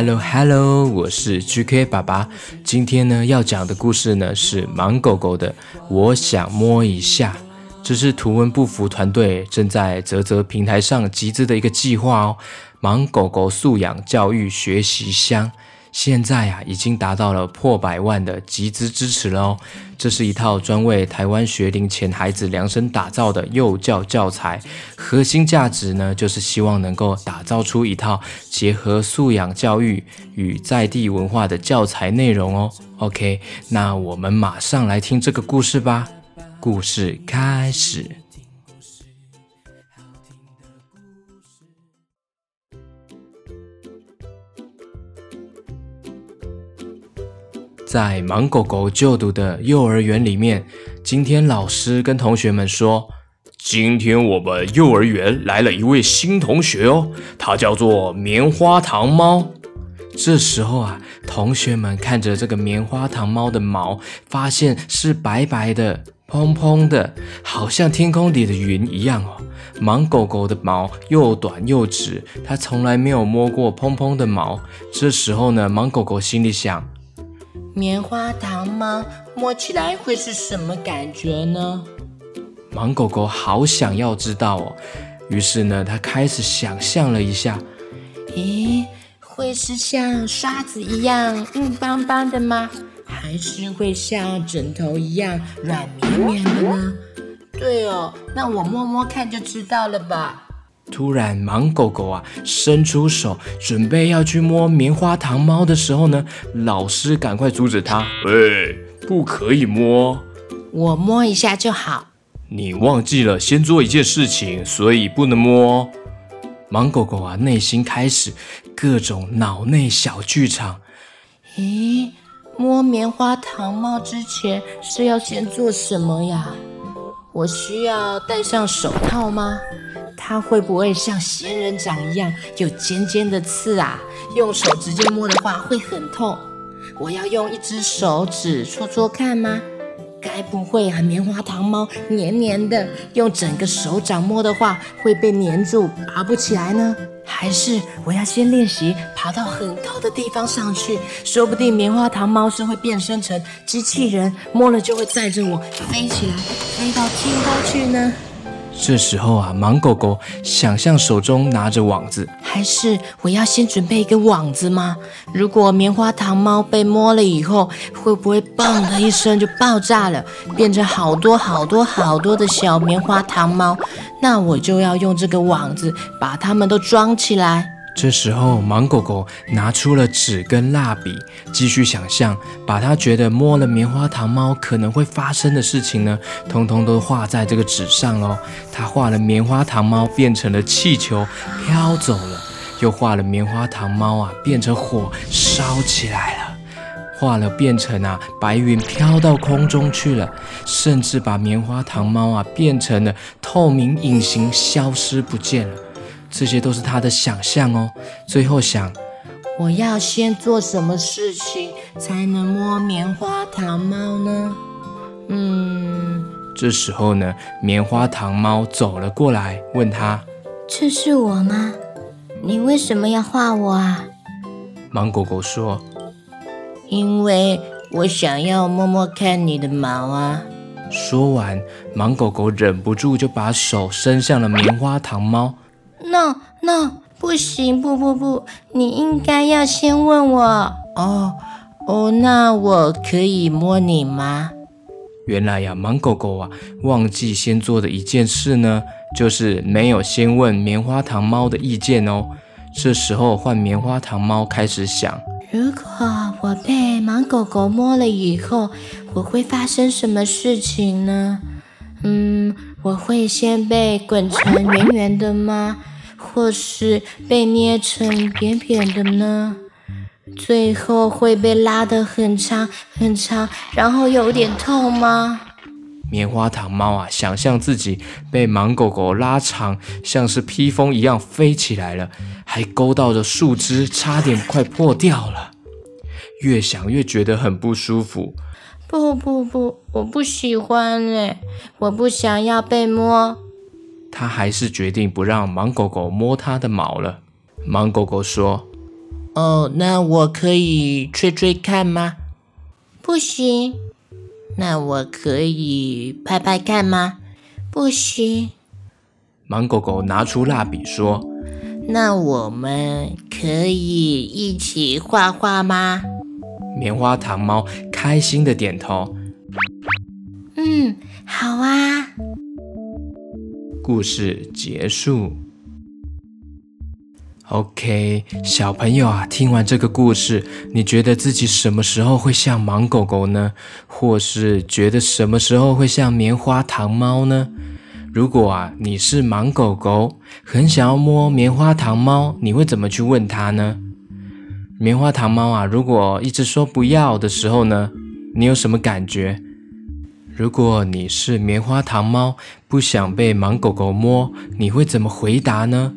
Hello Hello，我是 GK 爸爸。今天呢要讲的故事呢是盲狗狗的《我想摸一下》，这是图文不符团队正在泽泽平台上集资的一个计划哦。盲狗狗素养教育学习箱。现在啊，已经达到了破百万的集资支持了哦。这是一套专为台湾学龄前孩子量身打造的幼教教材，核心价值呢，就是希望能够打造出一套结合素养教育与在地文化的教材内容哦。OK，那我们马上来听这个故事吧。故事开始。在盲狗狗就读的幼儿园里面，今天老师跟同学们说：“今天我们幼儿园来了一位新同学哦，他叫做棉花糖猫。”这时候啊，同学们看着这个棉花糖猫的毛，发现是白白的、蓬蓬的，好像天空里的云一样哦。盲狗狗的毛又短又直，它从来没有摸过蓬蓬的毛。这时候呢，盲狗狗心里想。棉花糖吗摸起来会是什么感觉呢？盲狗狗好想要知道哦，于是呢，它开始想象了一下，咦，会是像刷子一样硬邦邦的吗？还是会像枕头一样软绵绵的呢？对哦，那我摸摸看就知道了吧。突然，盲狗狗啊伸出手，准备要去摸棉花糖猫的时候呢，老师赶快阻止他：“喂，不可以摸，我摸一下就好。你忘记了先做一件事情，所以不能摸。”盲狗狗啊，内心开始各种脑内小剧场。咦，摸棉花糖猫之前是要先做什么呀？我需要戴上手套吗？它会不会像仙人掌一样有尖尖的刺啊？用手直接摸的话会很痛。我要用一只手指戳戳看吗？该不会啊，棉花糖猫黏黏的，用整个手掌摸的话会被黏住，拔不起来呢？还是我要先练习爬到很高的地方上去？说不定棉花糖猫是会变身成机器人，摸了就会载着我飞起来，飞到天高去呢？这时候啊，盲狗狗想象手中拿着网子，还是我要先准备一个网子吗？如果棉花糖猫被摸了以后，会不会嘣的一声就爆炸了，变成好多好多好多的小棉花糖猫？那我就要用这个网子把它们都装起来。这时候，盲狗狗拿出了纸跟蜡笔，继续想象，把它觉得摸了棉花糖猫可能会发生的事情呢，通通都画在这个纸上哦。他画了棉花糖猫变成了气球飘走了，又画了棉花糖猫啊变成火烧起来了，画了变成啊白云飘到空中去了，甚至把棉花糖猫啊变成了透明隐形消失不见了。这些都是他的想象哦。最后想，我要先做什么事情才能摸棉花糖猫呢？嗯，这时候呢，棉花糖猫走了过来，问他：“这是我吗？你为什么要画我啊？”盲狗狗说：“因为我想要摸摸看你的毛啊。”说完，盲狗狗忍不住就把手伸向了棉花糖猫。No no 不行不不不，你应该要先问我哦哦，那我可以摸你吗？原来呀，盲狗狗啊，忘记先做的一件事呢，就是没有先问棉花糖猫的意见哦。这时候换棉花糖猫开始想：如果我被盲狗狗摸了以后，我会发生什么事情呢？嗯，我会先被滚成圆圆的吗？或是被捏成扁扁的呢？最后会被拉得很长很长，然后有点痛吗？棉花糖猫啊，想象自己被盲狗狗拉长，像是披风一样飞起来了，还勾到了树枝，差点快破掉了。越想越觉得很不舒服。不不不，我不喜欢哎，我不想要被摸。他还是决定不让盲狗狗摸他的毛了。盲狗狗说：“哦，那我可以吹吹看吗？”“不行。”“那我可以拍拍看吗？”“不行。”盲狗狗拿出蜡笔说：“那我们可以一起画画吗？”棉花糖猫开心的点头。嗯，好啊。故事结束。OK，小朋友啊，听完这个故事，你觉得自己什么时候会像盲狗狗呢？或是觉得什么时候会像棉花糖猫呢？如果啊，你是盲狗狗，很想要摸棉花糖猫，你会怎么去问它呢？棉花糖猫啊，如果一直说不要的时候呢，你有什么感觉？如果你是棉花糖猫，不想被盲狗狗摸，你会怎么回答呢？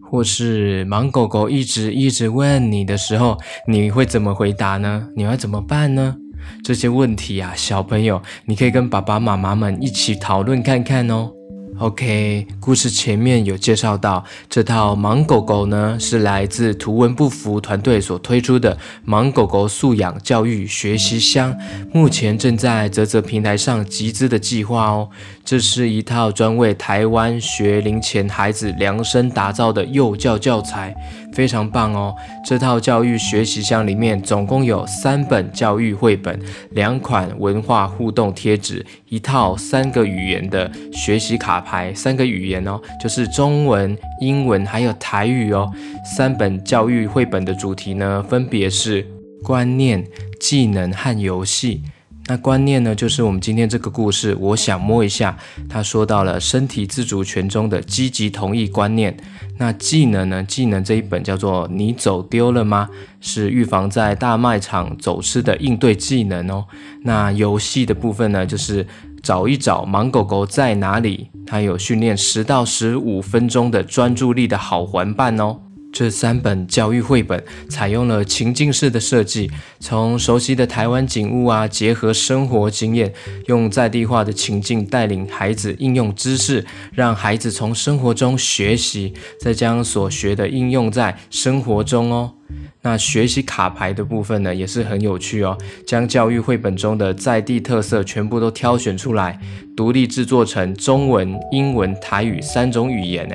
或是盲狗狗一直一直问你的时候，你会怎么回答呢？你要怎么办呢？这些问题啊，小朋友，你可以跟爸爸妈妈们一起讨论看看哦。OK，故事前面有介绍到，这套盲狗狗呢是来自图文不符团队所推出的盲狗狗素养教育学习箱，目前正在泽泽平台上集资的计划哦。这是一套专为台湾学龄前孩子量身打造的幼教教材，非常棒哦！这套教育学习箱里面总共有三本教育绘本、两款文化互动贴纸、一套三个语言的学习卡牌，三个语言哦，就是中文、英文还有台语哦。三本教育绘本的主题呢，分别是观念、技能和游戏。那观念呢，就是我们今天这个故事。我想摸一下，他说到了身体自主权中的积极同意观念。那技能呢？技能这一本叫做“你走丢了吗？”是预防在大卖场走失的应对技能哦。那游戏的部分呢，就是找一找盲狗狗在哪里。它有训练十到十五分钟的专注力的好玩伴哦。这三本教育绘本采用了情境式的设计，从熟悉的台湾景物啊，结合生活经验，用在地化的情境带领孩子应用知识，让孩子从生活中学习，再将所学的应用在生活中哦。那学习卡牌的部分呢，也是很有趣哦，将教育绘本中的在地特色全部都挑选出来，独立制作成中文、英文、台语三种语言呢。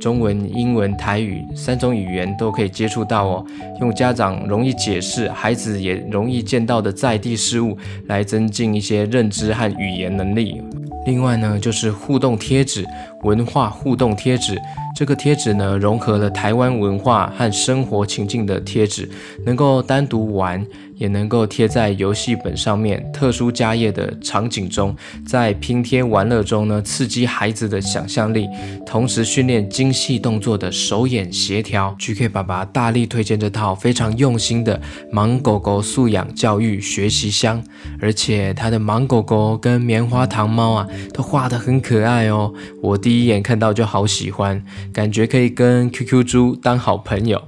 中文、英文、台语三种语言都可以接触到哦，用家长容易解释、孩子也容易见到的在地事物来增进一些认知和语言能力。另外呢，就是互动贴纸，文化互动贴纸。这个贴纸呢，融合了台湾文化和生活情境的贴纸，能够单独玩。也能够贴在游戏本上面，特殊家业的场景中，在拼贴玩乐中呢，刺激孩子的想象力，同时训练精细动作的手眼协调。GK 爸爸大力推荐这套非常用心的盲狗狗素养教育学习箱，而且它的盲狗狗跟棉花糖猫啊，都画得很可爱哦。我第一眼看到就好喜欢，感觉可以跟 QQ 猪当好朋友。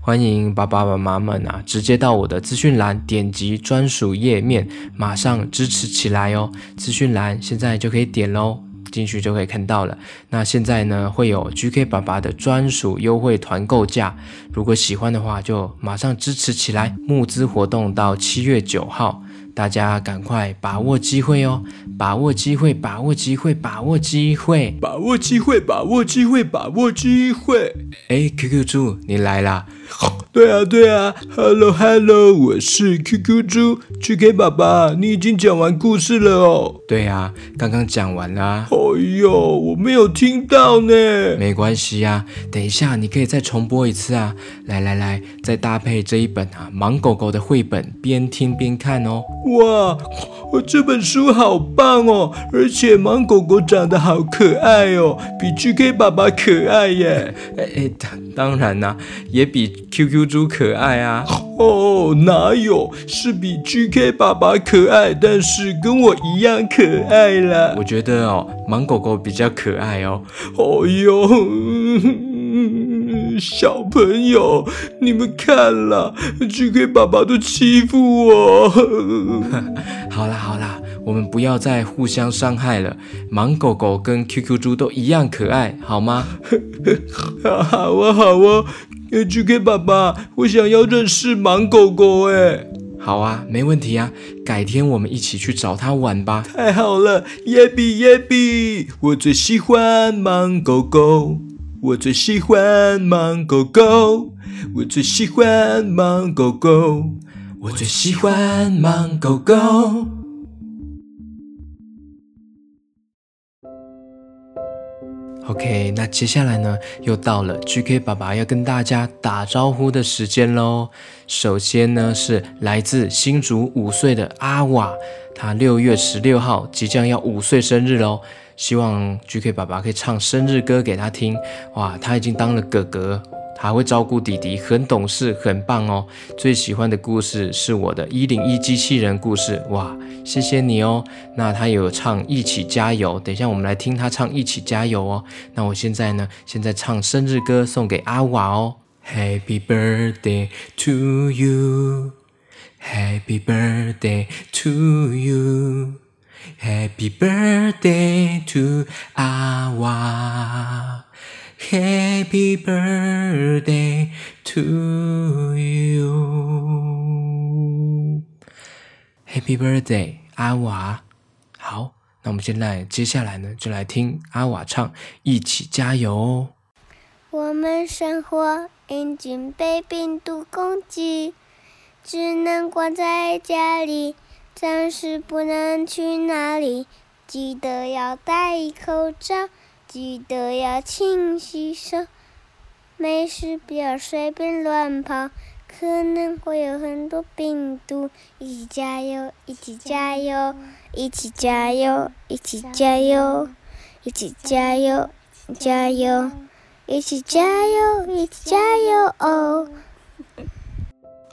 欢迎爸爸妈妈们啊，直接到我的资讯栏点击专属页面，马上支持起来哦！资讯栏现在就可以点喽，进去就可以看到了。那现在呢，会有 GK 爸爸的专属优惠团购价，如果喜欢的话，就马上支持起来。募资活动到七月九号。大家赶快把握机会哦！把握机会，把握机会，把握机会，把握机会，把握机会，把握机会。哎，QQ 猪，你来啦！对啊，对啊，Hello，Hello，我是 QQ 猪 QK 爸爸，你已经讲完故事了哦。对啊，刚刚讲完啦。哎呦，我没有听到呢。没关系啊，等一下你可以再重播一次啊。来来来，再搭配这一本啊盲狗狗的绘本，边听边看哦。哇！哦，这本书好棒哦，而且芒果果长得好可爱哦，比 GK 爸爸可爱耶。哎哎，当当然啦，也比 QQ 猪可爱啊。哦，哪有，是比 GK 爸爸可爱，但是跟我一样可爱啦。我觉得哦，芒果果比较可爱哦。哦哟。小朋友，你们看了，GK 爸爸都欺负我。好啦好啦，我们不要再互相伤害了。盲狗狗跟 QQ 猪都一样可爱，好吗？好啊好啊，GK 爸爸，我想要认识盲狗狗哎。好啊，没问题啊，改天我们一起去找它玩吧。太好了，耶比耶比，我最喜欢盲狗狗。我最喜欢盲狗狗，我最喜欢芒狗狗，我最喜欢芒狗狗。OK，那接下来呢，又到了 GK 爸爸要跟大家打招呼的时间喽。首先呢，是来自新竹五岁的阿瓦，他六月十六号即将要五岁生日喽。希望 GK 爸爸可以唱生日歌给他听。哇，他已经当了哥哥，还会照顾弟弟，很懂事，很棒哦。最喜欢的故事是我的一零一机器人故事。哇，谢谢你哦。那他有唱一起加油，等一下我们来听他唱一起加油哦。那我现在呢，现在唱生日歌送给阿瓦哦。Happy birthday to you, Happy birthday to you. Happy birthday to 阿娃，Happy birthday to you，Happy birthday 阿娃。好，那我们现在接下来呢，就来听阿瓦唱《一起加油哦》。我们生活已经被病毒攻击，只能关在家里。暂时不能去哪里，记得要戴口罩，记得要勤洗手，没事不要随便乱跑，可能会有很多病毒。一起加油，一起加油，一起加油，一起加油，一起加油，加油，一起加油，一起加油哦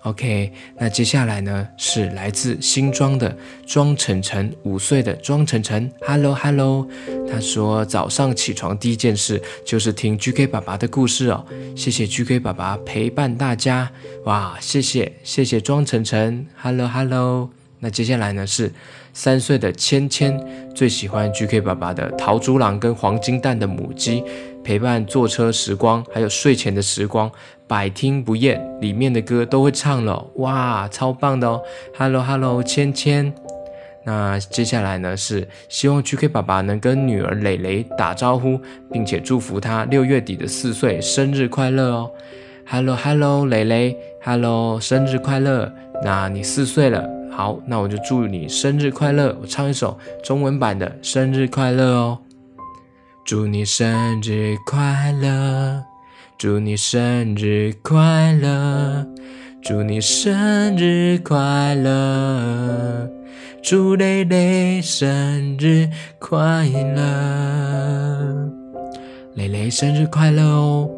！OK，那接下来呢是来自新庄的庄晨晨，五岁的庄晨晨，Hello Hello，他说早上起床第一件事就是听 GK 爸爸的故事哦，谢谢 GK 爸爸陪伴大家，哇，谢谢谢谢庄晨晨，Hello Hello，那接下来呢是三岁的芊芊，最喜欢 GK 爸爸的桃竹郎跟黄金蛋的母鸡。陪伴坐车时光，还有睡前的时光，百听不厌。里面的歌都会唱了，哇，超棒的哦！Hello Hello，芊芊。那接下来呢是希望 GK 爸爸能跟女儿蕾蕾打招呼，并且祝福她六月底的四岁生日快乐哦。Hello Hello，蕾蕾，Hello，生日快乐。那你四岁了，好，那我就祝你生日快乐。我唱一首中文版的生日快乐哦。祝你生日快乐！祝你生日快乐！祝你生日快乐！祝蕾蕾生日快乐！蕾蕾生日快乐哦！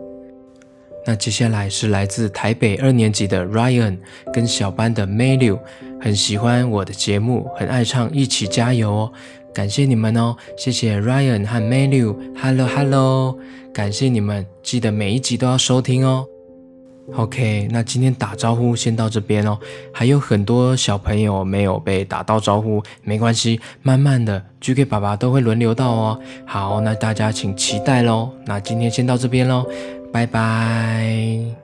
那接下来是来自台北二年级的 Ryan 跟小班的 Mayu，很喜欢我的节目，很爱唱，一起加油哦！感谢你们哦，谢谢 Ryan 和 Menu，Hello Hello，感谢你们，记得每一集都要收听哦。OK，那今天打招呼先到这边哦，还有很多小朋友没有被打到招呼，没关系，慢慢的 GK 爸爸都会轮流到哦。好，那大家请期待喽。那今天先到这边喽，拜拜。